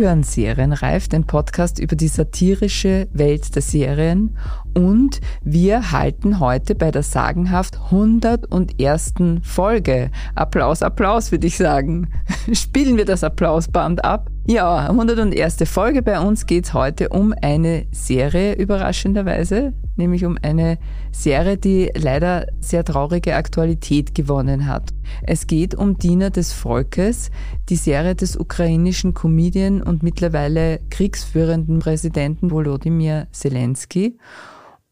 Hören Serienreif, den Podcast über die satirische Welt der Serien und wir halten heute bei der sagenhaft 101. Folge. Applaus, Applaus würde ich sagen. Spielen wir das Applausband ab. Ja, 101. Folge. Bei uns geht's heute um eine Serie, überraschenderweise, nämlich um eine Serie, die leider sehr traurige Aktualität gewonnen hat. Es geht um Diener des Volkes, die Serie des ukrainischen Comedian und mittlerweile kriegsführenden Präsidenten Volodymyr Zelensky.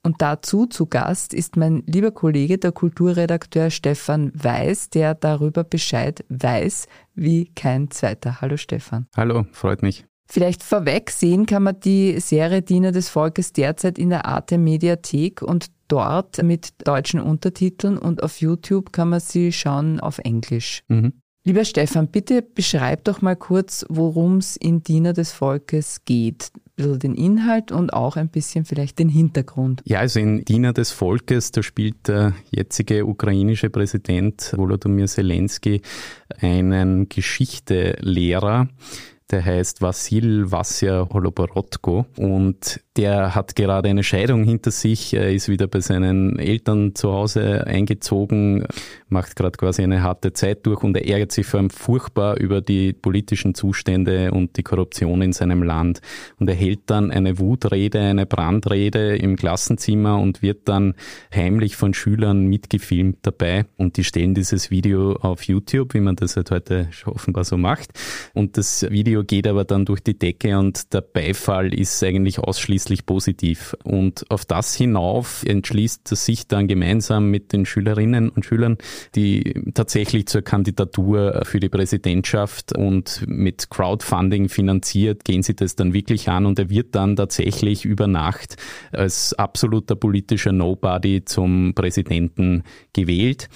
Und dazu zu Gast ist mein lieber Kollege, der Kulturredakteur Stefan Weiß, der darüber Bescheid weiß wie kein zweiter. Hallo Stefan. Hallo, freut mich. Vielleicht vorweg sehen kann man die Serie Diener des Volkes derzeit in der Arte Mediathek und dort mit deutschen Untertiteln und auf YouTube kann man sie schauen auf Englisch. Mhm. Lieber Stefan, bitte beschreib doch mal kurz, worum es in Diener des Volkes geht. Ein bisschen den Inhalt und auch ein bisschen vielleicht den Hintergrund. Ja, also in Diener des Volkes, da spielt der jetzige ukrainische Präsident Volodymyr Zelensky einen Geschichtelehrer, der heißt Vasil Vasya Holoborodko und der hat gerade eine Scheidung hinter sich, er ist wieder bei seinen Eltern zu Hause eingezogen, macht gerade quasi eine harte Zeit durch und er ärgert sich vor allem furchtbar über die politischen Zustände und die Korruption in seinem Land. Und er hält dann eine Wutrede, eine Brandrede im Klassenzimmer und wird dann heimlich von Schülern mitgefilmt dabei und die stellen dieses Video auf YouTube, wie man das halt heute offenbar so macht. Und das Video geht aber dann durch die Decke und der Beifall ist eigentlich ausschließlich grundsätzlich positiv. Und auf das hinauf entschließt er sich dann gemeinsam mit den Schülerinnen und Schülern, die tatsächlich zur Kandidatur für die Präsidentschaft und mit Crowdfunding finanziert, gehen sie das dann wirklich an und er wird dann tatsächlich über Nacht als absoluter politischer Nobody zum Präsidenten gewählt.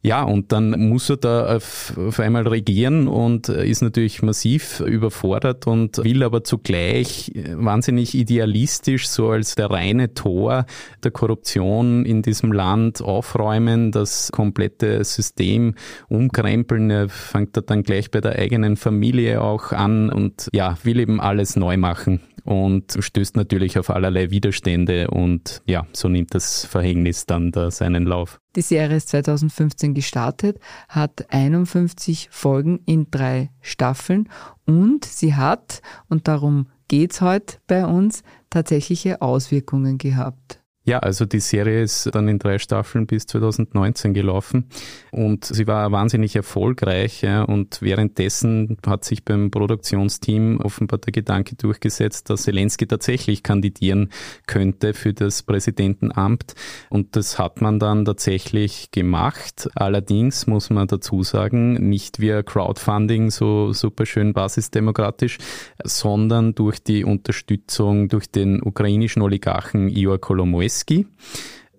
Ja, und dann muss er da auf, einmal regieren und ist natürlich massiv überfordert und will aber zugleich wahnsinnig idealistisch so als der reine Tor der Korruption in diesem Land aufräumen, das komplette System umkrempeln. Er fängt da dann gleich bei der eigenen Familie auch an und ja, will eben alles neu machen und stößt natürlich auf allerlei Widerstände und ja, so nimmt das Verhängnis dann da seinen Lauf. Die Serie ist 2015 gestartet, hat 51 Folgen in drei Staffeln und sie hat, und darum geht's heute bei uns, tatsächliche Auswirkungen gehabt. Ja, also die Serie ist dann in drei Staffeln bis 2019 gelaufen und sie war wahnsinnig erfolgreich ja, und währenddessen hat sich beim Produktionsteam offenbar der Gedanke durchgesetzt, dass Zelensky tatsächlich kandidieren könnte für das Präsidentenamt und das hat man dann tatsächlich gemacht. Allerdings muss man dazu sagen, nicht via Crowdfunding so super schön basisdemokratisch, sondern durch die Unterstützung durch den ukrainischen Oligarchen Igor Kolomoisky Kaczynski.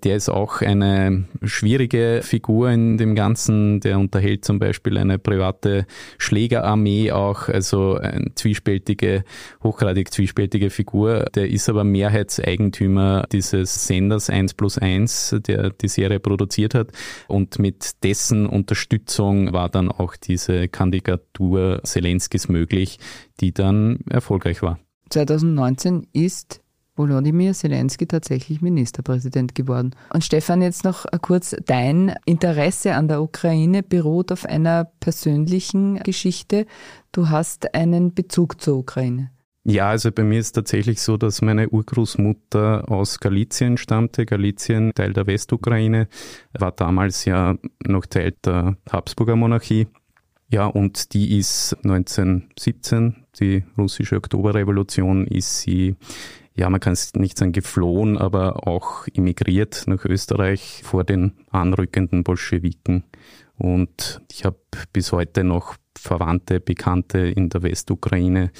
Der ist auch eine schwierige Figur in dem Ganzen. Der unterhält zum Beispiel eine private Schlägerarmee auch, also eine zwiespältige, hochgradig zwiespältige Figur. Der ist aber Mehrheitseigentümer dieses Senders 1 plus 1, der die Serie produziert hat. Und mit dessen Unterstützung war dann auch diese Kandidatur Zelenskis möglich, die dann erfolgreich war. 2019 ist Volodymyr Zelensky tatsächlich Ministerpräsident geworden. Und Stefan, jetzt noch kurz, dein Interesse an der Ukraine beruht auf einer persönlichen Geschichte. Du hast einen Bezug zur Ukraine. Ja, also bei mir ist tatsächlich so, dass meine Urgroßmutter aus Galizien stammte. Galizien, Teil der Westukraine, war damals ja noch Teil der Habsburger Monarchie. Ja, und die ist 1917, die russische Oktoberrevolution, ist sie ja, man kann es nicht sagen geflohen, aber auch emigriert nach Österreich vor den anrückenden Bolschewiken. Und ich habe bis heute noch Verwandte, Bekannte in der Westukraine,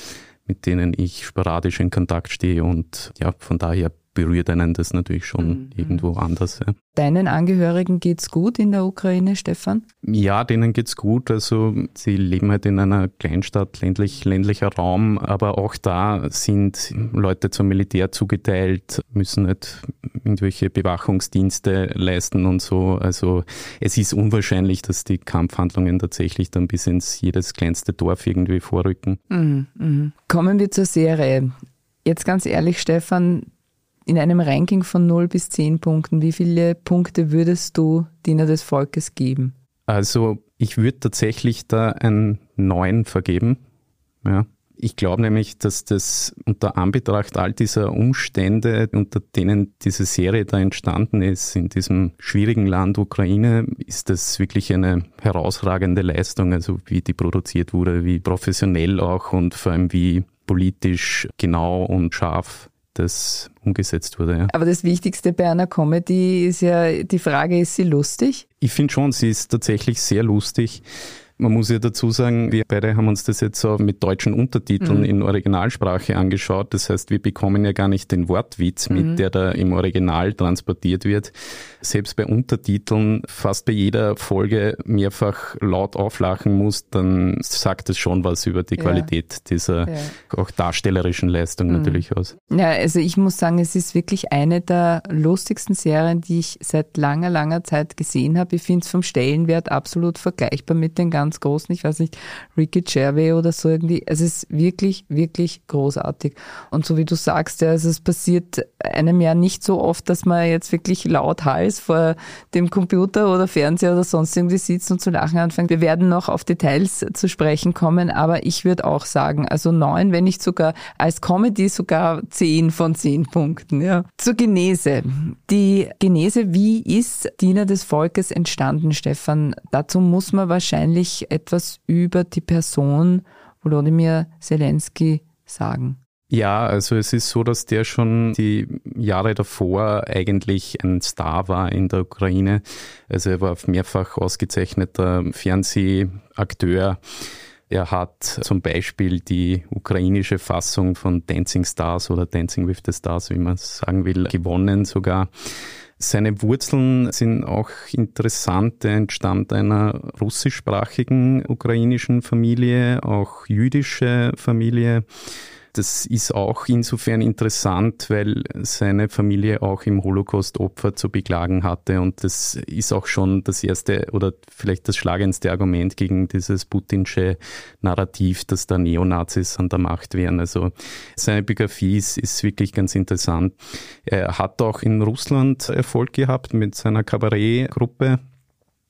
mit denen ich sporadisch in Kontakt stehe. Und ja, von daher berührt einen das natürlich schon mhm. irgendwo anders. Ja. Deinen Angehörigen geht's gut in der Ukraine, Stefan? Ja, denen geht's gut. Also sie leben halt in einer Kleinstadt, ländlich, ländlicher Raum, aber auch da sind Leute zum Militär zugeteilt, müssen halt irgendwelche Bewachungsdienste leisten und so. Also es ist unwahrscheinlich, dass die Kampfhandlungen tatsächlich dann bis ins jedes kleinste Dorf irgendwie vorrücken. Mhm, mh. Kommen wir zur Serie. Jetzt ganz ehrlich, Stefan, in einem Ranking von 0 bis 10 Punkten, wie viele Punkte würdest du Diener des Volkes geben? Also ich würde tatsächlich da ein 9 vergeben. Ja. Ich glaube nämlich, dass das unter Anbetracht all dieser Umstände, unter denen diese Serie da entstanden ist, in diesem schwierigen Land Ukraine, ist das wirklich eine herausragende Leistung, also wie die produziert wurde, wie professionell auch und vor allem wie politisch genau und scharf das umgesetzt wurde. Ja. Aber das Wichtigste bei einer Comedy ist ja die Frage, ist sie lustig? Ich finde schon, sie ist tatsächlich sehr lustig. Man muss ja dazu sagen, wir beide haben uns das jetzt so mit deutschen Untertiteln mhm. in Originalsprache angeschaut. Das heißt, wir bekommen ja gar nicht den Wortwitz mit, mhm. der da im Original transportiert wird. Selbst bei Untertiteln fast bei jeder Folge mehrfach laut auflachen muss, dann sagt es schon was über die Qualität ja. dieser ja. auch darstellerischen Leistung mhm. natürlich aus. Ja, also ich muss sagen, es ist wirklich eine der lustigsten Serien, die ich seit langer, langer Zeit gesehen habe. Ich finde es vom Stellenwert absolut vergleichbar mit den ganzen ganz großen, ich weiß nicht, Ricky Gervais oder so irgendwie. Es ist wirklich, wirklich großartig. Und so wie du sagst, ja, also es passiert einem ja nicht so oft, dass man jetzt wirklich laut Hals vor dem Computer oder Fernseher oder sonst irgendwie sitzt und zu lachen anfängt. Wir werden noch auf Details zu sprechen kommen, aber ich würde auch sagen, also neun, wenn nicht sogar als Comedy sogar zehn von zehn Punkten. Ja. Zur Genese. Die Genese, wie ist Diener des Volkes entstanden, Stefan? Dazu muss man wahrscheinlich etwas über die Person Volodymyr Zelensky sagen? Ja, also es ist so, dass der schon die Jahre davor eigentlich ein Star war in der Ukraine. Also er war mehrfach ausgezeichneter Fernsehakteur. Er hat zum Beispiel die ukrainische Fassung von Dancing Stars oder Dancing with the Stars, wie man es sagen will, gewonnen sogar. Seine Wurzeln sind auch interessant. Er entstammt einer russischsprachigen ukrainischen Familie, auch jüdische Familie. Das ist auch insofern interessant, weil seine Familie auch im Holocaust Opfer zu beklagen hatte. Und das ist auch schon das erste oder vielleicht das schlagendste Argument gegen dieses putinsche Narrativ, dass da Neonazis an der Macht wären. Also seine Biografie ist, ist wirklich ganz interessant. Er hat auch in Russland Erfolg gehabt mit seiner Kabarettgruppe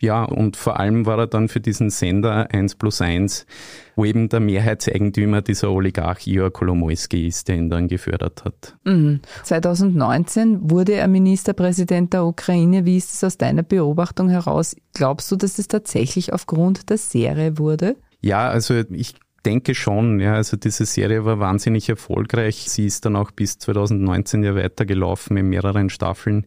ja, und vor allem war er dann für diesen Sender 1 plus 1, wo eben der Mehrheitseigentümer dieser Oligarch Igor Kolomoisky ist, der ihn dann gefördert hat. Mhm. 2019 wurde er Ministerpräsident der Ukraine. Wie ist es aus deiner Beobachtung heraus? Glaubst du, dass es tatsächlich aufgrund der Serie wurde? Ja, also ich denke schon, ja, also diese Serie war wahnsinnig erfolgreich. Sie ist dann auch bis 2019 ja weitergelaufen in mehreren Staffeln.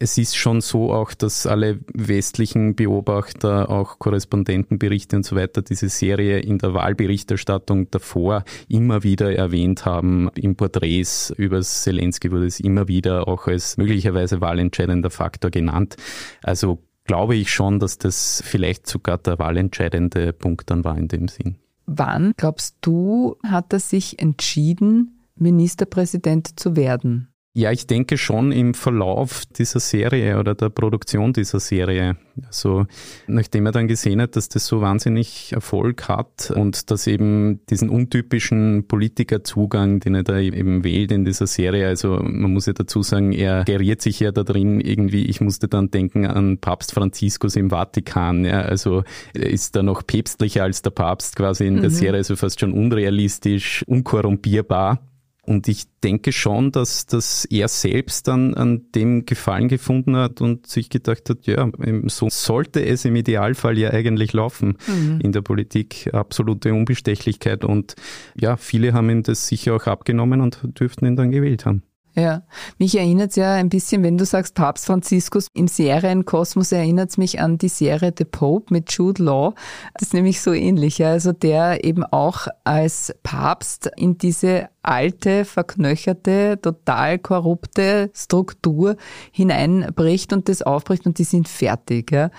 Es ist schon so auch, dass alle westlichen Beobachter, auch Korrespondentenberichte und so weiter, diese Serie in der Wahlberichterstattung davor immer wieder erwähnt haben. In Porträts über Zelensky wurde es immer wieder auch als möglicherweise wahlentscheidender Faktor genannt. Also glaube ich schon, dass das vielleicht sogar der wahlentscheidende Punkt dann war in dem Sinn. Wann, glaubst du, hat er sich entschieden, Ministerpräsident zu werden? Ja, ich denke schon im Verlauf dieser Serie oder der Produktion dieser Serie. Also nachdem er dann gesehen hat, dass das so wahnsinnig Erfolg hat und dass eben diesen untypischen Politikerzugang, den er da eben wählt in dieser Serie, also man muss ja dazu sagen, er geriert sich ja da drin irgendwie, ich musste dann denken an Papst Franziskus im Vatikan. Ja, also er ist da noch päpstlicher als der Papst quasi in der mhm. Serie, also fast schon unrealistisch, unkorrumpierbar. Und ich denke schon, dass, dass er selbst dann an dem Gefallen gefunden hat und sich gedacht hat, ja, so sollte es im Idealfall ja eigentlich laufen mhm. in der Politik. Absolute Unbestechlichkeit und ja, viele haben ihn das sicher auch abgenommen und dürften ihn dann gewählt haben. Ja, mich erinnert es ja ein bisschen, wenn du sagst Papst Franziskus, im Serienkosmos erinnert es mich an die Serie The Pope mit Jude Law. Das ist nämlich so ähnlich, ja. also der eben auch als Papst in diese alte, verknöcherte, total korrupte Struktur hineinbricht und das aufbricht und die sind fertig. Ja.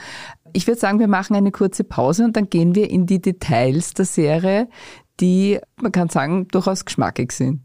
Ich würde sagen, wir machen eine kurze Pause und dann gehen wir in die Details der Serie, die, man kann sagen, durchaus geschmackig sind.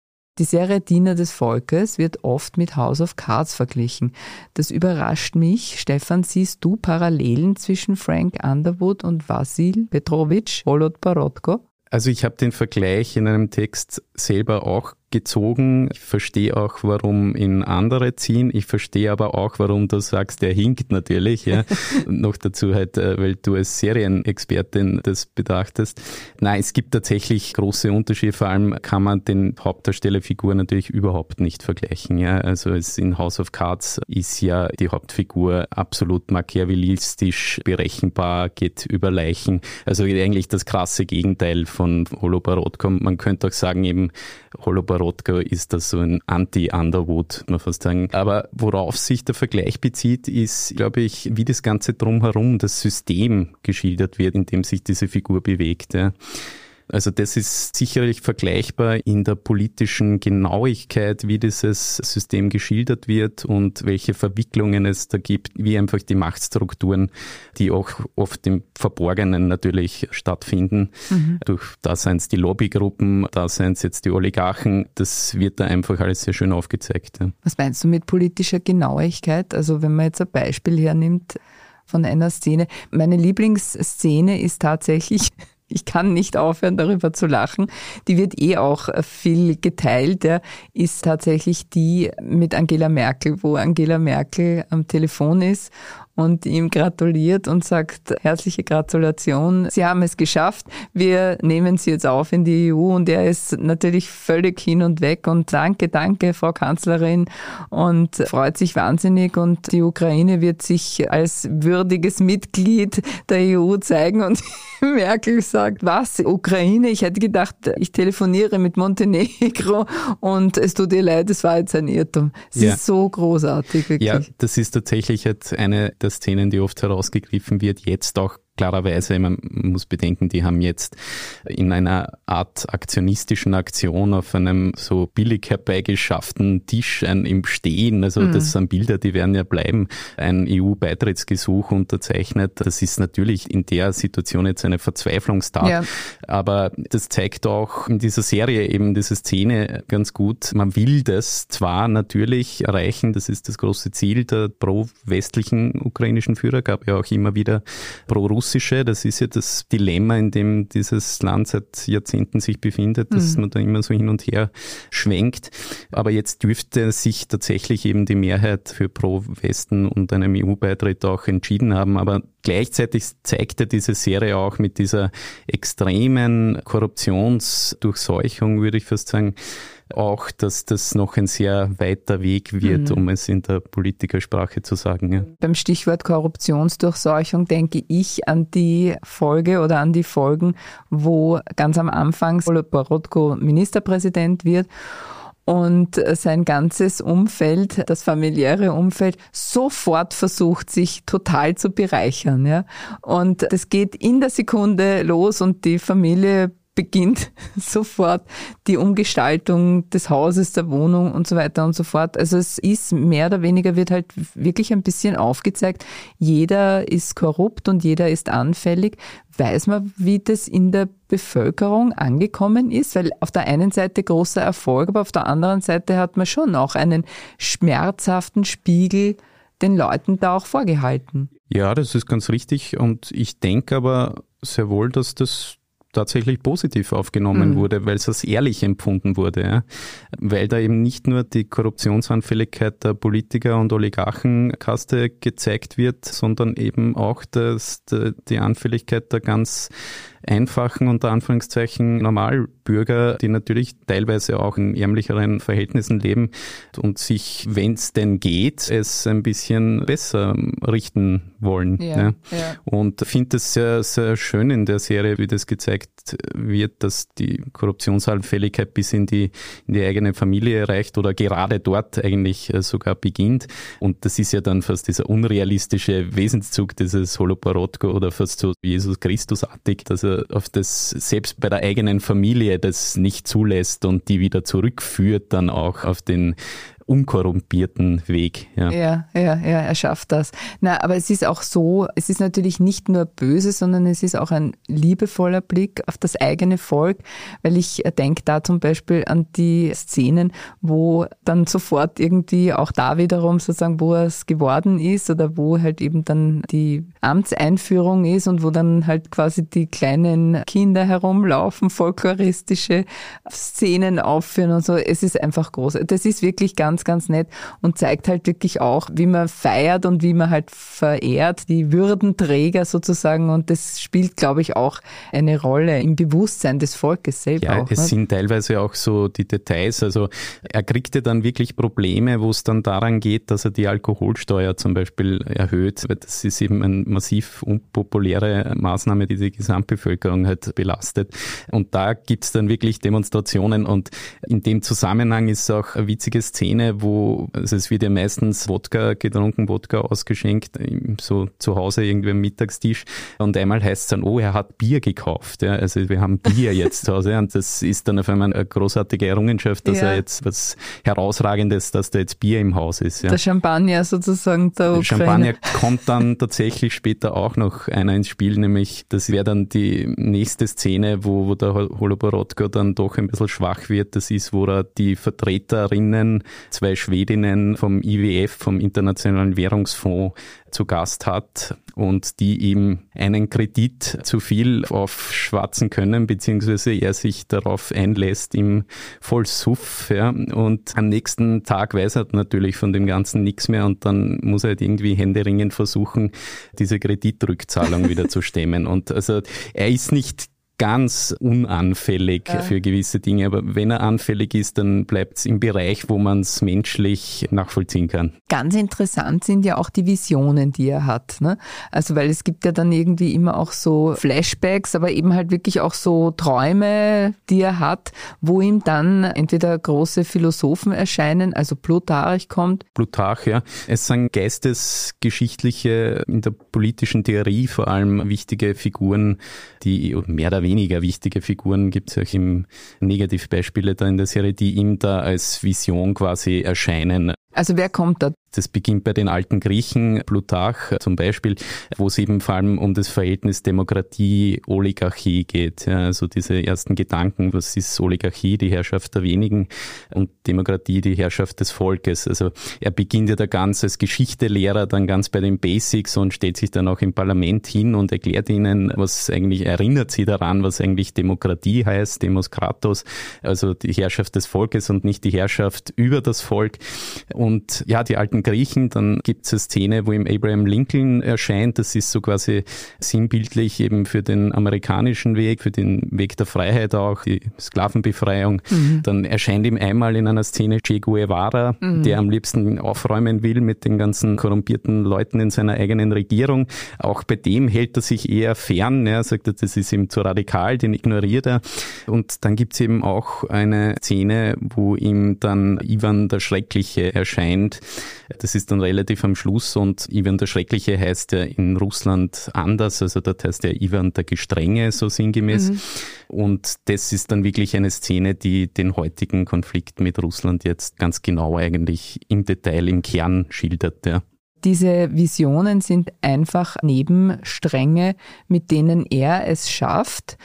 Die Serie Diener des Volkes wird oft mit House of Cards verglichen. Das überrascht mich. Stefan, siehst du Parallelen zwischen Frank Underwood und Vasil Petrovic Volodparotko? Also ich habe den Vergleich in einem Text selber auch gezogen. Ich verstehe auch, warum ihn andere ziehen. Ich verstehe aber auch, warum du sagst, der hinkt natürlich. Ja. noch dazu halt, äh, weil du als Serienexpertin das betrachtest. Nein, es gibt tatsächlich große Unterschiede. Vor allem kann man den Hauptdarstellerfigur natürlich überhaupt nicht vergleichen. Ja. Also es in House of Cards ist ja die Hauptfigur absolut machiavellistisch berechenbar, geht über Leichen. Also eigentlich das krasse Gegenteil von Holobarodko. Man könnte auch sagen, eben Holobarodko Rodka ist das so ein Anti-Underwood, man fast sagen. Aber worauf sich der Vergleich bezieht, ist, glaube ich, wie das Ganze drumherum, das System geschildert wird, in dem sich diese Figur bewegt. Ja. Also das ist sicherlich vergleichbar in der politischen Genauigkeit, wie dieses System geschildert wird und welche Verwicklungen es da gibt, wie einfach die Machtstrukturen, die auch oft im Verborgenen natürlich stattfinden. Mhm. Durch da seien es die Lobbygruppen, da seien es jetzt die Oligarchen, das wird da einfach alles sehr schön aufgezeigt. Ja. Was meinst du mit politischer Genauigkeit? Also wenn man jetzt ein Beispiel hernimmt, von einer Szene. Meine Lieblingsszene ist tatsächlich ich kann nicht aufhören, darüber zu lachen. Die wird eh auch viel geteilt. Der ist tatsächlich die mit Angela Merkel, wo Angela Merkel am Telefon ist und ihm gratuliert und sagt, herzliche Gratulation, Sie haben es geschafft, wir nehmen Sie jetzt auf in die EU und er ist natürlich völlig hin und weg und danke, danke, Frau Kanzlerin und freut sich wahnsinnig und die Ukraine wird sich als würdiges Mitglied der EU zeigen und Merkel sagt, was, Ukraine? Ich hätte gedacht, ich telefoniere mit Montenegro und es tut ihr leid, es war jetzt ein Irrtum. Es ja. ist so großartig, wirklich. Ja, das ist tatsächlich jetzt eine der Szenen, die oft herausgegriffen wird, jetzt auch klarerweise, man muss bedenken, die haben jetzt in einer Art aktionistischen Aktion auf einem so billig herbeigeschafften Tisch ein, im Stehen, also mhm. das sind Bilder, die werden ja bleiben, ein EU-Beitrittsgesuch unterzeichnet. Das ist natürlich in der Situation jetzt eine Verzweiflungstat, ja. aber das zeigt auch in dieser Serie eben diese Szene ganz gut. Man will das zwar natürlich erreichen, das ist das große Ziel der pro-westlichen ukrainischen Führer, gab ja auch immer wieder pro-russischen russische. Das ist ja das Dilemma, in dem dieses Land seit Jahrzehnten sich befindet, dass mhm. man da immer so hin und her schwenkt. Aber jetzt dürfte sich tatsächlich eben die Mehrheit für Pro-Westen und einem EU-Beitritt auch entschieden haben. Aber gleichzeitig zeigte diese Serie auch mit dieser extremen Korruptionsdurchseuchung, würde ich fast sagen, auch, dass das noch ein sehr weiter Weg wird, mhm. um es in der Politikersprache zu sagen. Ja. Beim Stichwort Korruptionsdurchseuchung denke ich an die Folge oder an die Folgen, wo ganz am Anfang Borodko Ministerpräsident wird und sein ganzes Umfeld, das familiäre Umfeld, sofort versucht, sich total zu bereichern. Ja? Und das geht in der Sekunde los und die Familie beginnt sofort die Umgestaltung des Hauses, der Wohnung und so weiter und so fort. Also es ist mehr oder weniger wird halt wirklich ein bisschen aufgezeigt, jeder ist korrupt und jeder ist anfällig. Weiß man, wie das in der Bevölkerung angekommen ist? Weil auf der einen Seite großer Erfolg, aber auf der anderen Seite hat man schon auch einen schmerzhaften Spiegel den Leuten da auch vorgehalten. Ja, das ist ganz richtig und ich denke aber sehr wohl, dass das tatsächlich positiv aufgenommen mhm. wurde, weil es als ehrlich empfunden wurde. Ja? Weil da eben nicht nur die Korruptionsanfälligkeit der Politiker und Oligarchenkaste gezeigt wird, sondern eben auch das, die Anfälligkeit der ganz einfachen, unter Anführungszeichen, Normalbürger, die natürlich teilweise auch in ärmlicheren Verhältnissen leben und sich, wenn es denn geht, es ein bisschen besser richten wollen. Ja, ja. ja. Und finde es sehr, sehr schön in der Serie, wie das gezeigt wird, dass die Korruptionsanfälligkeit bis in die, in die eigene Familie reicht oder gerade dort eigentlich äh, sogar beginnt. Und das ist ja dann fast dieser unrealistische Wesenszug dieses Holoporotko oder fast so Jesus Christusartig, dass er auf das selbst bei der eigenen Familie das nicht zulässt und die wieder zurückführt dann auch auf den unkorrumpierten Weg. Ja. ja, ja, ja, er schafft das. Na, aber es ist auch so, es ist natürlich nicht nur böse, sondern es ist auch ein liebevoller Blick auf das eigene Volk, weil ich denke da zum Beispiel an die Szenen, wo dann sofort irgendwie auch da wiederum sozusagen, wo es geworden ist oder wo halt eben dann die Amtseinführung ist und wo dann halt quasi die kleinen Kinder herumlaufen, folkloristische Szenen aufführen und so. Es ist einfach groß. Das ist wirklich ganz ganz, ganz nett und zeigt halt wirklich auch, wie man feiert und wie man halt verehrt, die Würdenträger sozusagen. Und das spielt, glaube ich, auch eine Rolle im Bewusstsein des Volkes selber. Ja, auch, es ne? sind teilweise auch so die Details. Also er kriegte dann wirklich Probleme, wo es dann daran geht, dass er die Alkoholsteuer zum Beispiel erhöht. Das ist eben eine massiv unpopuläre Maßnahme, die die Gesamtbevölkerung halt belastet. Und da gibt es dann wirklich Demonstrationen und in dem Zusammenhang ist auch eine witzige Szene, wo also es wird ja meistens Wodka getrunken, Wodka ausgeschenkt, so zu Hause irgendwie am Mittagstisch. Und einmal heißt es dann, oh, er hat Bier gekauft. Ja, also wir haben Bier jetzt zu Hause. Und das ist dann auf einmal eine großartige Errungenschaft, dass ja. er jetzt was Herausragendes, dass da jetzt Bier im Haus ist. Ja. Der Champagner sozusagen der Ukraine. Champagner kommt dann tatsächlich später auch noch einer ins Spiel, nämlich das wäre dann die nächste Szene, wo, wo der Holoborodko dann doch ein bisschen schwach wird. Das ist, wo er die Vertreterinnen zwei Schwedinnen vom IWF, vom Internationalen Währungsfonds, zu Gast hat und die ihm einen Kredit zu viel aufschwatzen können, beziehungsweise er sich darauf einlässt im Vollsuff. Ja. Und am nächsten Tag weiß er natürlich von dem Ganzen nichts mehr und dann muss er halt irgendwie händeringend versuchen, diese Kreditrückzahlung wieder zu stemmen. Und also er ist nicht ganz unanfällig ja. für gewisse Dinge, aber wenn er anfällig ist, dann bleibt es im Bereich, wo man es menschlich nachvollziehen kann. Ganz interessant sind ja auch die Visionen, die er hat. Ne? Also weil es gibt ja dann irgendwie immer auch so Flashbacks, aber eben halt wirklich auch so Träume, die er hat, wo ihm dann entweder große Philosophen erscheinen, also Plutarch kommt. Plutarch, ja. Es sind geistesgeschichtliche, in der politischen Theorie vor allem wichtige Figuren, die mehr oder weniger weniger wichtige Figuren gibt es auch im Negativbeispiele da in der Serie, die ihm da als Vision quasi erscheinen. Also wer kommt da? Das beginnt bei den alten Griechen, Plutarch zum Beispiel, wo es eben vor allem um das Verhältnis Demokratie-Oligarchie geht. Ja, also diese ersten Gedanken, was ist Oligarchie, die Herrschaft der wenigen und Demokratie, die Herrschaft des Volkes. Also er beginnt ja da ganz als Geschichtelehrer, dann ganz bei den Basics und stellt sich dann auch im Parlament hin und erklärt ihnen, was eigentlich, erinnert sie daran, was eigentlich Demokratie heißt, Demos Kratos, also die Herrschaft des Volkes und nicht die Herrschaft über das Volk. Und ja, die alten Griechen, dann gibt es eine Szene, wo ihm Abraham Lincoln erscheint. Das ist so quasi sinnbildlich eben für den amerikanischen Weg, für den Weg der Freiheit auch, die Sklavenbefreiung. Mhm. Dann erscheint ihm einmal in einer Szene Che Guevara, mhm. der am liebsten aufräumen will mit den ganzen korrumpierten Leuten in seiner eigenen Regierung. Auch bei dem hält er sich eher fern. Er sagt, das ist ihm zu radikal, den ignoriert er. Und dann gibt es eben auch eine Szene, wo ihm dann Ivan der Schreckliche erscheint erscheint. Das ist dann relativ am Schluss und Ivan der Schreckliche heißt ja in Russland anders, also dort heißt ja Ivan der Gestrenge, so sinngemäß. Mhm. Und das ist dann wirklich eine Szene, die den heutigen Konflikt mit Russland jetzt ganz genau eigentlich im Detail, im Kern schildert. Ja. Diese Visionen sind einfach Nebenstränge, mit denen er es schafft,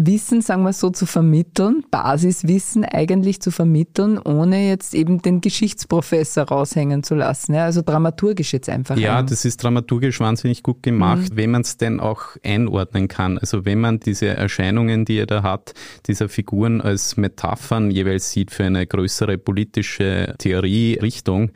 Wissen, sagen wir so, zu vermitteln, Basiswissen eigentlich zu vermitteln, ohne jetzt eben den Geschichtsprofessor raushängen zu lassen. Ja, also dramaturgisch jetzt einfach. Ja, ein. das ist dramaturgisch wahnsinnig gut gemacht, mhm. wenn man es denn auch einordnen kann. Also wenn man diese Erscheinungen, die er da hat, dieser Figuren als Metaphern jeweils sieht für eine größere politische Theorierichtung,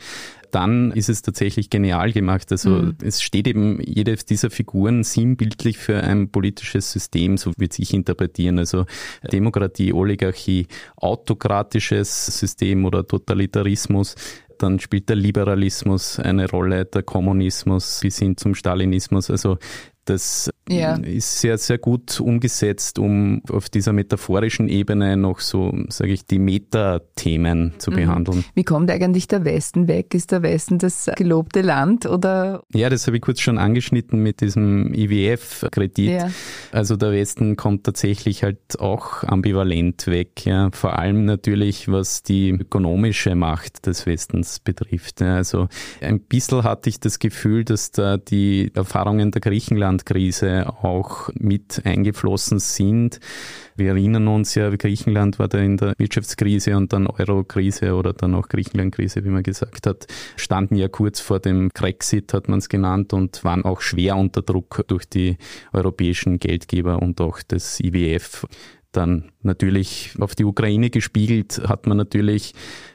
dann ist es tatsächlich genial gemacht. Also mhm. es steht eben jede dieser Figuren sinnbildlich für ein politisches System, so wird ich interpretieren. Also Demokratie, Oligarchie, autokratisches System oder Totalitarismus, dann spielt der Liberalismus eine Rolle, der Kommunismus bis hin zum Stalinismus. Also das ja. ist sehr, sehr gut umgesetzt, um auf dieser metaphorischen Ebene noch so, sage ich, die Metathemen zu mhm. behandeln. Wie kommt eigentlich der Westen weg? Ist der Westen das gelobte Land oder? Ja, das habe ich kurz schon angeschnitten mit diesem IWF-Kredit. Ja. Also der Westen kommt tatsächlich halt auch ambivalent weg. Ja. Vor allem natürlich, was die ökonomische Macht des Westens betrifft. Also ein bisschen hatte ich das Gefühl, dass da die Erfahrungen der Griechenland Griechenland-Krise auch mit eingeflossen sind. Wir erinnern uns ja, Griechenland war da in der Wirtschaftskrise und dann Euro-Krise oder dann auch Griechenland-Krise, wie man gesagt hat, standen ja kurz vor dem Brexit, hat man es genannt, und waren auch schwer unter Druck durch die europäischen Geldgeber und auch das IWF dann natürlich auf die Ukraine gespiegelt, hat man natürlich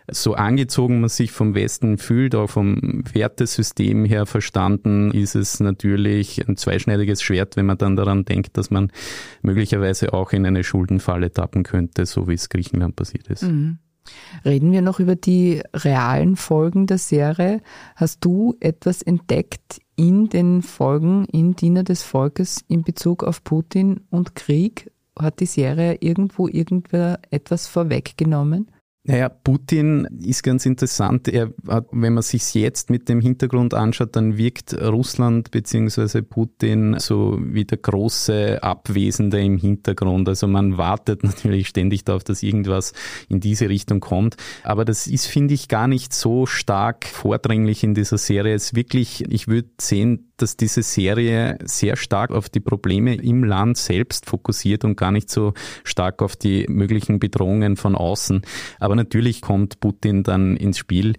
so angezogen man sich vom Westen fühlt, auch vom Wertesystem her verstanden, ist es natürlich ein zweischneidiges Schwert, wenn man dann daran denkt, dass man möglicherweise auch in eine Schuldenfalle tappen könnte, so wie es Griechenland passiert ist. Mhm. Reden wir noch über die realen Folgen der Serie. Hast du etwas entdeckt in den Folgen in Diener des Volkes in Bezug auf Putin und Krieg? Hat die Serie irgendwo irgendwer etwas vorweggenommen? Naja, Putin ist ganz interessant. Er hat, wenn man sich jetzt mit dem Hintergrund anschaut, dann wirkt Russland bzw. Putin so wie der große Abwesende im Hintergrund. Also man wartet natürlich ständig darauf, dass irgendwas in diese Richtung kommt. Aber das ist, finde ich, gar nicht so stark vordringlich in dieser Serie. Es ist wirklich, ich würde sehen, dass diese Serie sehr stark auf die Probleme im Land selbst fokussiert und gar nicht so stark auf die möglichen Bedrohungen von außen. Aber natürlich kommt Putin dann ins Spiel.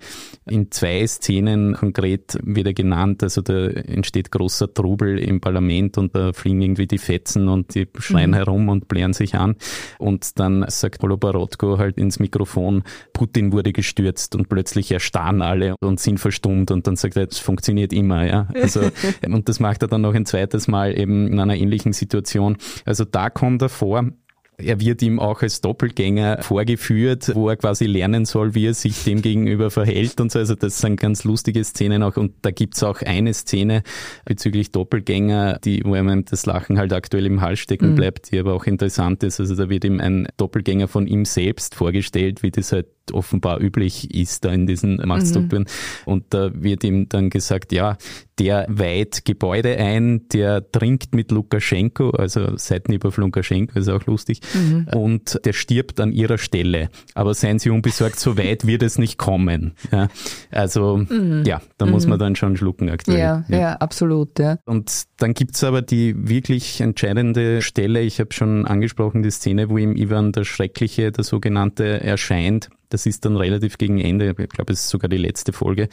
In zwei Szenen konkret wird er genannt. Also da entsteht großer Trubel im Parlament und da fliegen irgendwie die Fetzen und die schreien mhm. herum und blären sich an. Und dann sagt Holobarodko halt ins Mikrofon, Putin wurde gestürzt und plötzlich erstarren alle und sind verstummt und dann sagt er, es funktioniert immer, ja. Also Und das macht er dann noch ein zweites Mal eben in einer ähnlichen Situation. Also da kommt er vor. Er wird ihm auch als Doppelgänger vorgeführt, wo er quasi lernen soll, wie er sich dem gegenüber verhält und so. Also das sind ganz lustige Szenen auch. Und da gibt's auch eine Szene bezüglich Doppelgänger, die, wo ihm das Lachen halt aktuell im Hals stecken mhm. bleibt, die aber auch interessant ist. Also da wird ihm ein Doppelgänger von ihm selbst vorgestellt, wie das halt offenbar üblich ist da in diesen Machtstrukturen. Mhm. Und da wird ihm dann gesagt, ja, der weiht Gebäude ein, der trinkt mit Lukaschenko, also Seitenhieb auf Lukaschenko ist auch lustig, mhm. und der stirbt an ihrer Stelle. Aber seien Sie unbesorgt, so weit wird es nicht kommen. Ja, also mhm. ja, da muss man mhm. dann schon schlucken aktuell. Ja, ja. ja absolut. Ja. Und dann gibt's aber die wirklich entscheidende Stelle, ich habe schon angesprochen, die Szene, wo ihm Ivan der Schreckliche, der sogenannte, erscheint das ist dann relativ gegen Ende, ich glaube, es ist sogar die letzte Folge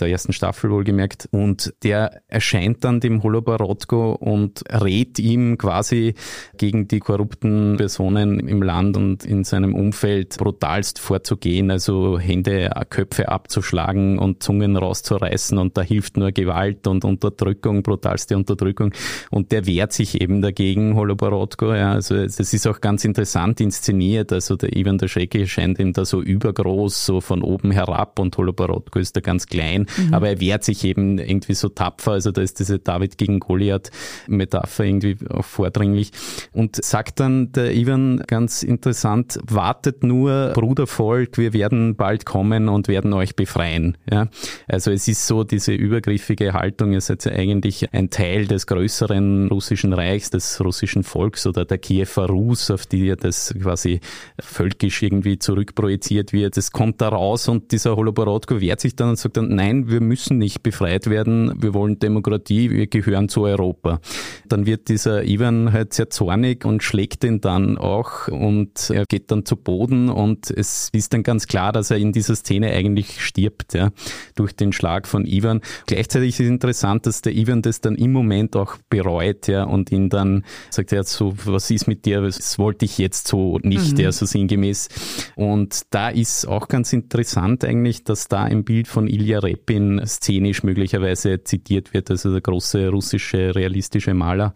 der ersten Staffel wohlgemerkt. Und der erscheint dann dem Holobarodko und rät ihm quasi gegen die korrupten Personen im Land und in seinem Umfeld brutalst vorzugehen, also Hände, Köpfe abzuschlagen und Zungen rauszureißen und da hilft nur Gewalt und Unterdrückung, brutalste Unterdrückung. Und der wehrt sich eben dagegen, Holobarodko. Ja, also das ist auch ganz interessant inszeniert. Also der Ivan der Schrecke scheint ihm da so übergroß, so von oben herab und Holoborodko ist da ganz klein, mhm. aber er wehrt sich eben irgendwie so tapfer, also da ist diese David gegen Goliath Metapher irgendwie auch vordringlich und sagt dann der Ivan ganz interessant, wartet nur Brudervolk, wir werden bald kommen und werden euch befreien. Ja? Also es ist so diese übergriffige Haltung, ihr seid ja eigentlich ein Teil des größeren russischen Reichs, des russischen Volks oder der Kiewer Rus, auf die ihr das quasi völkisch irgendwie zurückprojiziert befreit wird. Es kommt da raus und dieser Holoborodko wehrt sich dann und sagt dann, nein, wir müssen nicht befreit werden, wir wollen Demokratie, wir gehören zu Europa. Dann wird dieser Ivan halt sehr zornig und schlägt ihn dann auch und er geht dann zu Boden und es ist dann ganz klar, dass er in dieser Szene eigentlich stirbt, ja, durch den Schlag von Ivan. Gleichzeitig ist es interessant, dass der Ivan das dann im Moment auch bereut, ja, und ihn dann sagt er so, was ist mit dir, das wollte ich jetzt so nicht, mhm. ja, so sinngemäß. Und da ist auch ganz interessant eigentlich, dass da ein Bild von Ilya Repin szenisch möglicherweise zitiert wird, also der große russische realistische Maler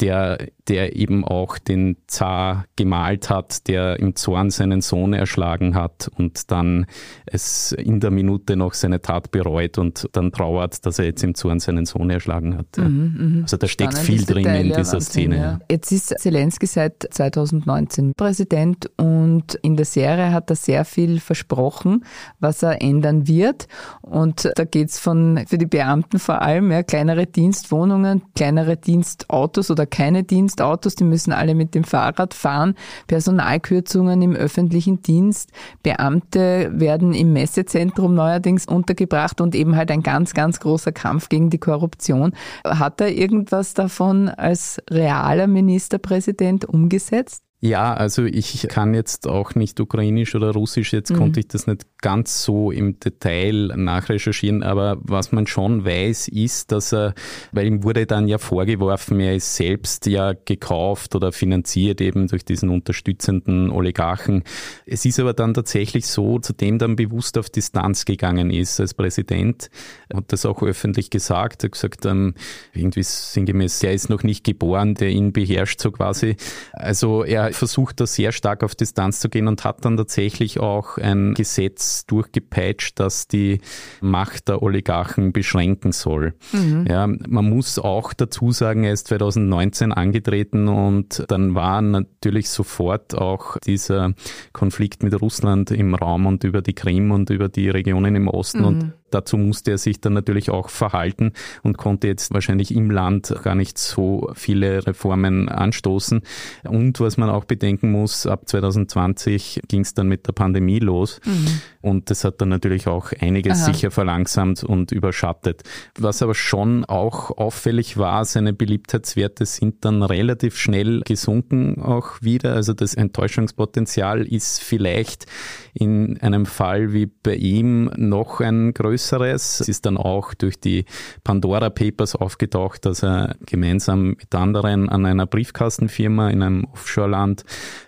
der, der eben auch den Zar gemalt hat, der im Zorn seinen Sohn erschlagen hat und dann es in der Minute noch seine Tat bereut und dann trauert, dass er jetzt im Zorn seinen Sohn erschlagen hat. Mhm, also da steckt viel drin Detail, in dieser Wahnsinn, Szene. Ja. Jetzt ist Zelensky seit 2019 Präsident und in der Serie hat er sehr viel versprochen, was er ändern wird. Und da geht's von für die Beamten vor allem ja, kleinere Dienstwohnungen, kleinere Dienstautos oder keine Dienstautos, die müssen alle mit dem Fahrrad fahren, Personalkürzungen im öffentlichen Dienst, Beamte werden im Messezentrum neuerdings untergebracht und eben halt ein ganz, ganz großer Kampf gegen die Korruption. Hat er irgendwas davon als realer Ministerpräsident umgesetzt? Ja, also ich kann jetzt auch nicht ukrainisch oder russisch, jetzt mhm. konnte ich das nicht ganz so im Detail nachrecherchieren, aber was man schon weiß, ist, dass er, weil ihm wurde dann ja vorgeworfen, er ist selbst ja gekauft oder finanziert eben durch diesen unterstützenden Oligarchen. Es ist aber dann tatsächlich so, zu dem dann bewusst auf Distanz gegangen ist als Präsident, hat das auch öffentlich gesagt, er hat gesagt, ähm, irgendwie sinngemäß, der ist noch nicht geboren, der ihn beherrscht so quasi. Also er versucht da sehr stark auf Distanz zu gehen und hat dann tatsächlich auch ein Gesetz durchgepeitscht, das die Macht der Oligarchen beschränken soll. Mhm. Ja, man muss auch dazu sagen, er ist 2019 angetreten und dann war natürlich sofort auch dieser Konflikt mit Russland im Raum und über die Krim und über die Regionen im Osten mhm. und Dazu musste er sich dann natürlich auch verhalten und konnte jetzt wahrscheinlich im Land gar nicht so viele Reformen anstoßen. Und was man auch bedenken muss, ab 2020 ging es dann mit der Pandemie los. Mhm. Und das hat dann natürlich auch einiges Aha. sicher verlangsamt und überschattet. Was aber schon auch auffällig war, seine Beliebtheitswerte sind dann relativ schnell gesunken auch wieder. Also das Enttäuschungspotenzial ist vielleicht in einem Fall wie bei ihm noch ein größeres. Es ist dann auch durch die Pandora Papers aufgetaucht, dass er gemeinsam mit anderen an einer Briefkastenfirma in einem Offshore-Land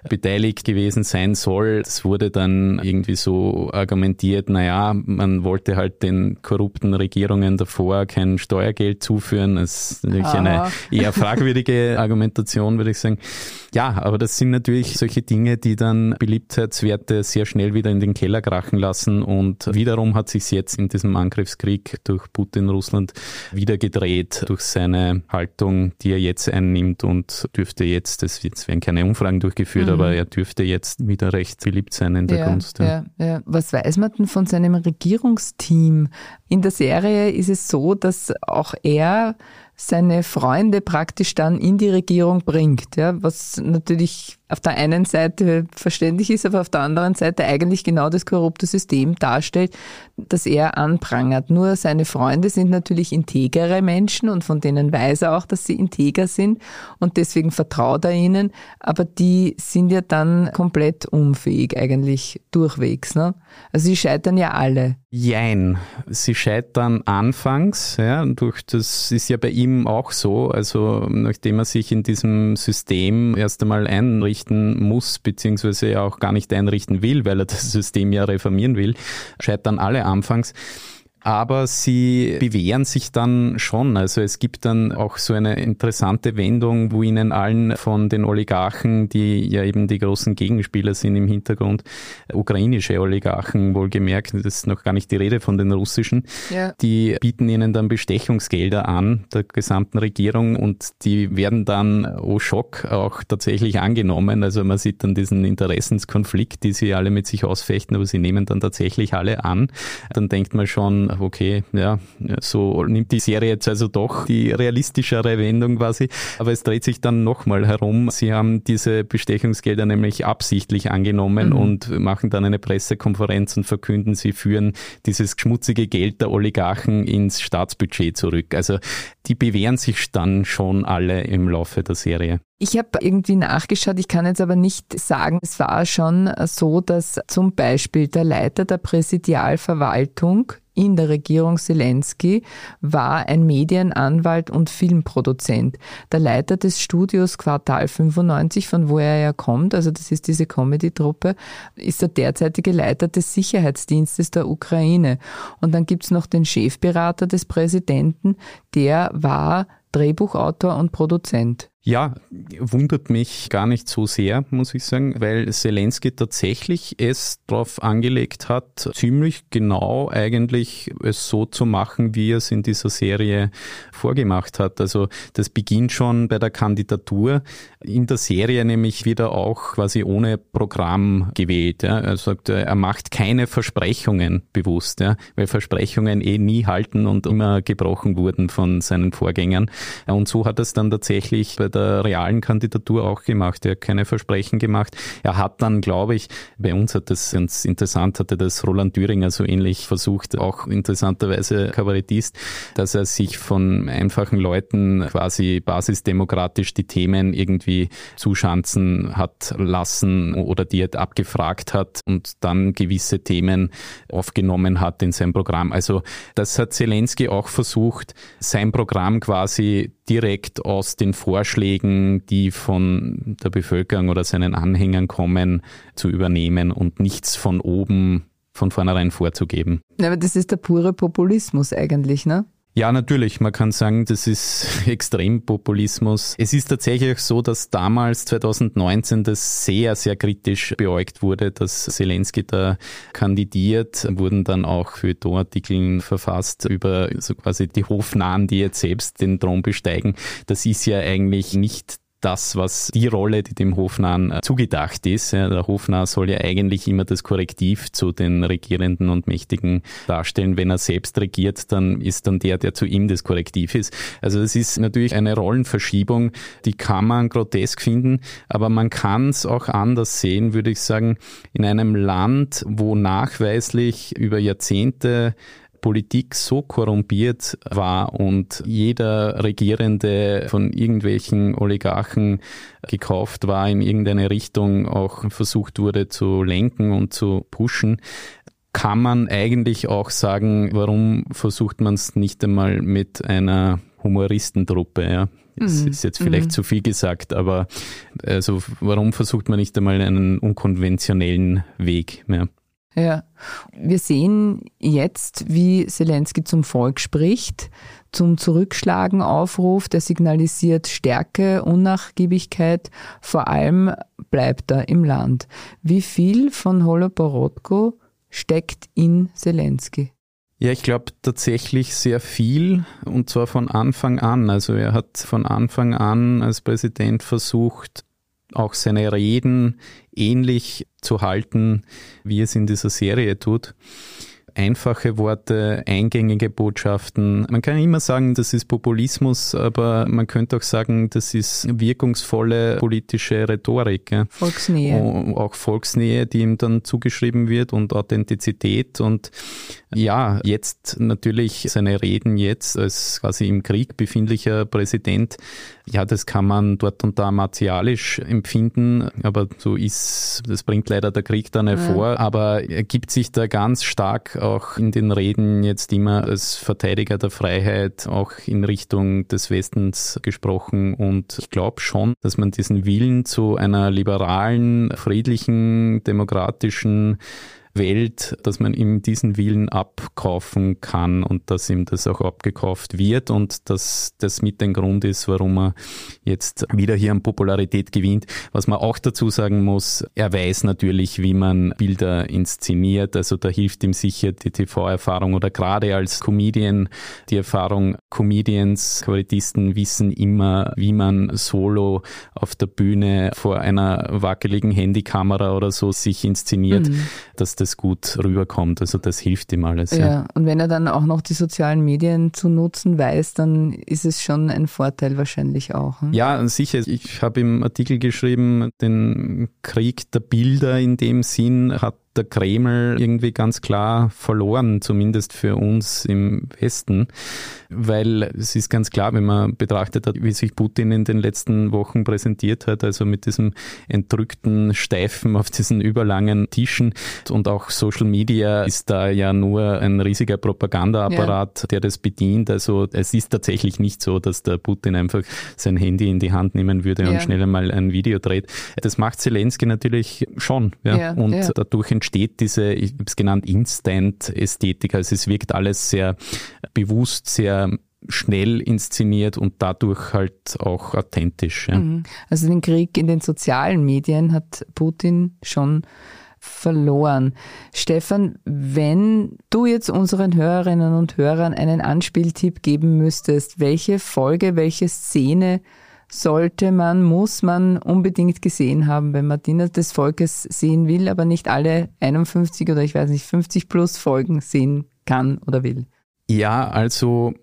beteiligt gewesen sein soll. Es wurde dann irgendwie so argumentiert, naja, man wollte halt den korrupten Regierungen davor kein Steuergeld zuführen. Das ist natürlich Aha. eine eher fragwürdige Argumentation, würde ich sagen. Ja, aber das sind natürlich solche Dinge, die dann Beliebtheitswerte sehr schnell wieder in den Keller krachen lassen und wiederum hat sich jetzt in diesem Angriffskrieg durch Putin Russland wieder gedreht durch seine Haltung, die er jetzt einnimmt und dürfte jetzt, es werden keine Umfragen durchgeführt, mhm. aber er dürfte jetzt wieder recht beliebt sein in der ja, Kunst. Ja. Ja, ja. Was weiß man denn von seinem Regierungsteam? In der Serie ist es so, dass auch er seine Freunde praktisch dann in die Regierung bringt, ja, was natürlich auf der einen Seite verständlich ist, aber auf der anderen Seite eigentlich genau das korrupte System darstellt, das er anprangert. Nur seine Freunde sind natürlich integere Menschen und von denen weiß er auch, dass sie integer sind und deswegen vertraut er ihnen, aber die sind ja dann komplett unfähig eigentlich durchwegs. Ne? Also sie scheitern ja alle. Jein. Sie scheitern anfangs, ja, durch das ist ja bei ihm auch so, also nachdem er sich in diesem System erst einmal einrichtet, einrichten muss, beziehungsweise auch gar nicht einrichten will, weil er das System ja reformieren will, scheitern alle anfangs aber sie bewähren sich dann schon. Also es gibt dann auch so eine interessante Wendung, wo ihnen allen von den Oligarchen, die ja eben die großen Gegenspieler sind im Hintergrund, ukrainische Oligarchen wohlgemerkt, das ist noch gar nicht die Rede von den russischen, ja. die bieten ihnen dann Bestechungsgelder an, der gesamten Regierung und die werden dann, oh Schock, auch tatsächlich angenommen. Also man sieht dann diesen Interessenskonflikt, die sie alle mit sich ausfechten, aber sie nehmen dann tatsächlich alle an. Dann denkt man schon, okay, ja, so nimmt die Serie jetzt also doch die realistischere Wendung quasi. Aber es dreht sich dann nochmal herum. Sie haben diese Bestechungsgelder nämlich absichtlich angenommen mhm. und machen dann eine Pressekonferenz und verkünden, sie führen dieses schmutzige Geld der Oligarchen ins Staatsbudget zurück. Also die bewähren sich dann schon alle im Laufe der Serie. Ich habe irgendwie nachgeschaut, ich kann jetzt aber nicht sagen, es war schon so, dass zum Beispiel der Leiter der Präsidialverwaltung in der Regierung Zelensky war ein Medienanwalt und Filmproduzent. Der Leiter des Studios Quartal 95, von wo er ja kommt, also das ist diese Comedy-Truppe, ist der derzeitige Leiter des Sicherheitsdienstes der Ukraine. Und dann gibt's noch den Chefberater des Präsidenten, der war Drehbuchautor und Produzent. Ja, wundert mich gar nicht so sehr, muss ich sagen, weil Zelensky tatsächlich es darauf angelegt hat, ziemlich genau eigentlich es so zu machen, wie er es in dieser Serie vorgemacht hat. Also das beginnt schon bei der Kandidatur. In der Serie nämlich wieder auch quasi ohne Programm gewählt. Ja. Er sagt, er macht keine Versprechungen bewusst, ja, weil Versprechungen eh nie halten und immer gebrochen wurden von seinen Vorgängern. Und so hat es dann tatsächlich bei der realen Kandidatur auch gemacht. Er hat keine Versprechen gemacht. Er hat dann, glaube ich, bei uns hat das ganz interessant, hatte das Roland Thüringer so ähnlich versucht, auch interessanterweise Kabarettist, dass er sich von einfachen Leuten quasi basisdemokratisch die Themen irgendwie zuschanzen hat lassen oder die er abgefragt hat und dann gewisse Themen aufgenommen hat in sein Programm. Also das hat Zelensky auch versucht, sein Programm quasi direkt aus den Vorschlägen, die von der Bevölkerung oder seinen Anhängern kommen, zu übernehmen und nichts von oben von vornherein vorzugeben. Ja, aber das ist der pure Populismus eigentlich, ne? Ja, natürlich. Man kann sagen, das ist Extrempopulismus. Es ist tatsächlich so, dass damals 2019 das sehr, sehr kritisch beäugt wurde, dass Zelensky da kandidiert, wurden dann auch für Torartikeln verfasst über so quasi die Hofnahen, die jetzt selbst den Thron besteigen. Das ist ja eigentlich nicht das, was die Rolle, die dem Hofnahen äh, zugedacht ist. Der Hofnarr soll ja eigentlich immer das Korrektiv zu den Regierenden und Mächtigen darstellen. Wenn er selbst regiert, dann ist dann der, der zu ihm das Korrektiv ist. Also das ist natürlich eine Rollenverschiebung, die kann man grotesk finden, aber man kann es auch anders sehen, würde ich sagen, in einem Land, wo nachweislich über Jahrzehnte Politik so korrumpiert war und jeder Regierende von irgendwelchen Oligarchen gekauft war, in irgendeine Richtung auch versucht wurde zu lenken und zu pushen, kann man eigentlich auch sagen, warum versucht man es nicht einmal mit einer Humoristentruppe, ja. Das mhm. ist jetzt vielleicht mhm. zu viel gesagt, aber also warum versucht man nicht einmal einen unkonventionellen Weg mehr? Ja, wir sehen jetzt, wie Zelensky zum Volk spricht, zum Zurückschlagen aufruft, er signalisiert Stärke, Unnachgiebigkeit, vor allem bleibt er im Land. Wie viel von Holoborodko steckt in Zelensky? Ja, ich glaube tatsächlich sehr viel und zwar von Anfang an. Also er hat von Anfang an als Präsident versucht, auch seine Reden ähnlich zu halten, wie es in dieser Serie tut einfache Worte, eingängige Botschaften. Man kann immer sagen, das ist Populismus, aber man könnte auch sagen, das ist wirkungsvolle politische Rhetorik. Ja. Volksnähe. Auch Volksnähe, die ihm dann zugeschrieben wird und Authentizität und ja, jetzt natürlich seine Reden jetzt als quasi im Krieg befindlicher Präsident, ja, das kann man dort und da martialisch empfinden, aber so ist, das bringt leider der Krieg dann hervor, ja. aber er gibt sich da ganz stark auch in den Reden jetzt immer als Verteidiger der Freiheit auch in Richtung des Westens gesprochen und ich glaube schon, dass man diesen Willen zu einer liberalen, friedlichen, demokratischen Welt, dass man ihm diesen Willen abkaufen kann und dass ihm das auch abgekauft wird und dass das mit ein Grund ist, warum er jetzt wieder hier an Popularität gewinnt. Was man auch dazu sagen muss, er weiß natürlich, wie man Bilder inszeniert, also da hilft ihm sicher die TV-Erfahrung oder gerade als Comedian die Erfahrung, Comedians, Kabarettisten wissen immer, wie man solo auf der Bühne vor einer wackeligen Handykamera oder so sich inszeniert, mhm. dass das gut rüberkommt. Also das hilft ihm alles. Ja. ja, und wenn er dann auch noch die sozialen Medien zu nutzen weiß, dann ist es schon ein Vorteil wahrscheinlich auch. Hm? Ja, sicher. Ich habe im Artikel geschrieben, den Krieg der Bilder in dem Sinn hat der Kreml irgendwie ganz klar verloren, zumindest für uns im Westen, weil es ist ganz klar, wenn man betrachtet hat, wie sich Putin in den letzten Wochen präsentiert hat, also mit diesem entrückten Steifen auf diesen überlangen Tischen und auch Social Media ist da ja nur ein riesiger Propagandaapparat, ja. der das bedient. Also es ist tatsächlich nicht so, dass der Putin einfach sein Handy in die Hand nehmen würde ja. und schnell einmal ein Video dreht. Das macht Zelensky natürlich schon. Ja? ja und dadurch entsteht diese, ich habe es genannt, Instant-Ästhetik. Also es wirkt alles sehr bewusst, sehr schnell inszeniert und dadurch halt auch authentisch. Ja. Mhm. Also den Krieg in den sozialen Medien hat Putin schon verloren. Stefan, wenn du jetzt unseren Hörerinnen und Hörern einen Anspieltipp geben müsstest, welche Folge, welche Szene sollte man, muss man unbedingt gesehen haben, wenn man Diener des Volkes sehen will, aber nicht alle 51 oder ich weiß nicht, 50 plus Folgen sehen kann oder will? Ja, also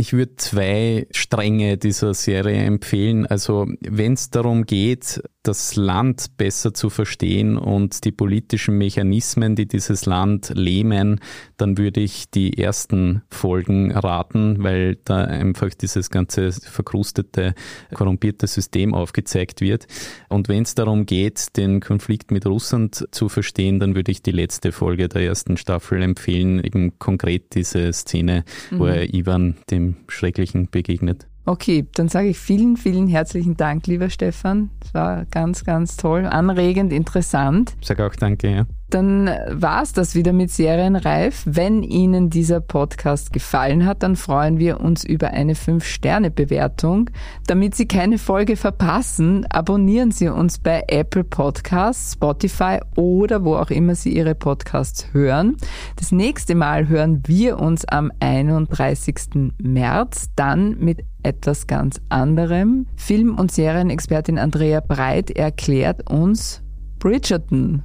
ich würde zwei Stränge dieser Serie empfehlen. Also wenn es darum geht, das Land besser zu verstehen und die politischen Mechanismen, die dieses Land lähmen, dann würde ich die ersten Folgen raten, weil da einfach dieses ganze verkrustete, korrumpierte System aufgezeigt wird. Und wenn es darum geht, den Konflikt mit Russland zu verstehen, dann würde ich die letzte Folge der ersten Staffel empfehlen, eben konkret diese Szene, mhm. wo er Ivan dem Schrecklichen begegnet. Okay, dann sage ich vielen, vielen herzlichen Dank, lieber Stefan. Es war ganz, ganz toll, anregend, interessant. Ich sage auch danke, ja. Dann war es das wieder mit Serienreif. Wenn Ihnen dieser Podcast gefallen hat, dann freuen wir uns über eine 5-Sterne-Bewertung. Damit Sie keine Folge verpassen, abonnieren Sie uns bei Apple Podcasts, Spotify oder wo auch immer Sie Ihre Podcasts hören. Das nächste Mal hören wir uns am 31. März, dann mit etwas ganz anderem. Film- und Serienexpertin Andrea Breit erklärt uns Bridgerton.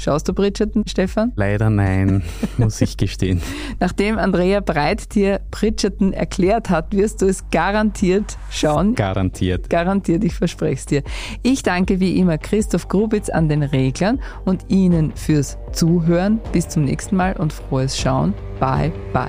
Schaust du Bridgerton, Stefan? Leider nein, muss ich gestehen. Nachdem Andrea Breit dir Bridgerton erklärt hat, wirst du es garantiert schauen. Garantiert. Garantiert, ich verspreche es dir. Ich danke wie immer Christoph Grubitz an den Reglern und Ihnen fürs Zuhören. Bis zum nächsten Mal und frohes Schauen. Bye, bye.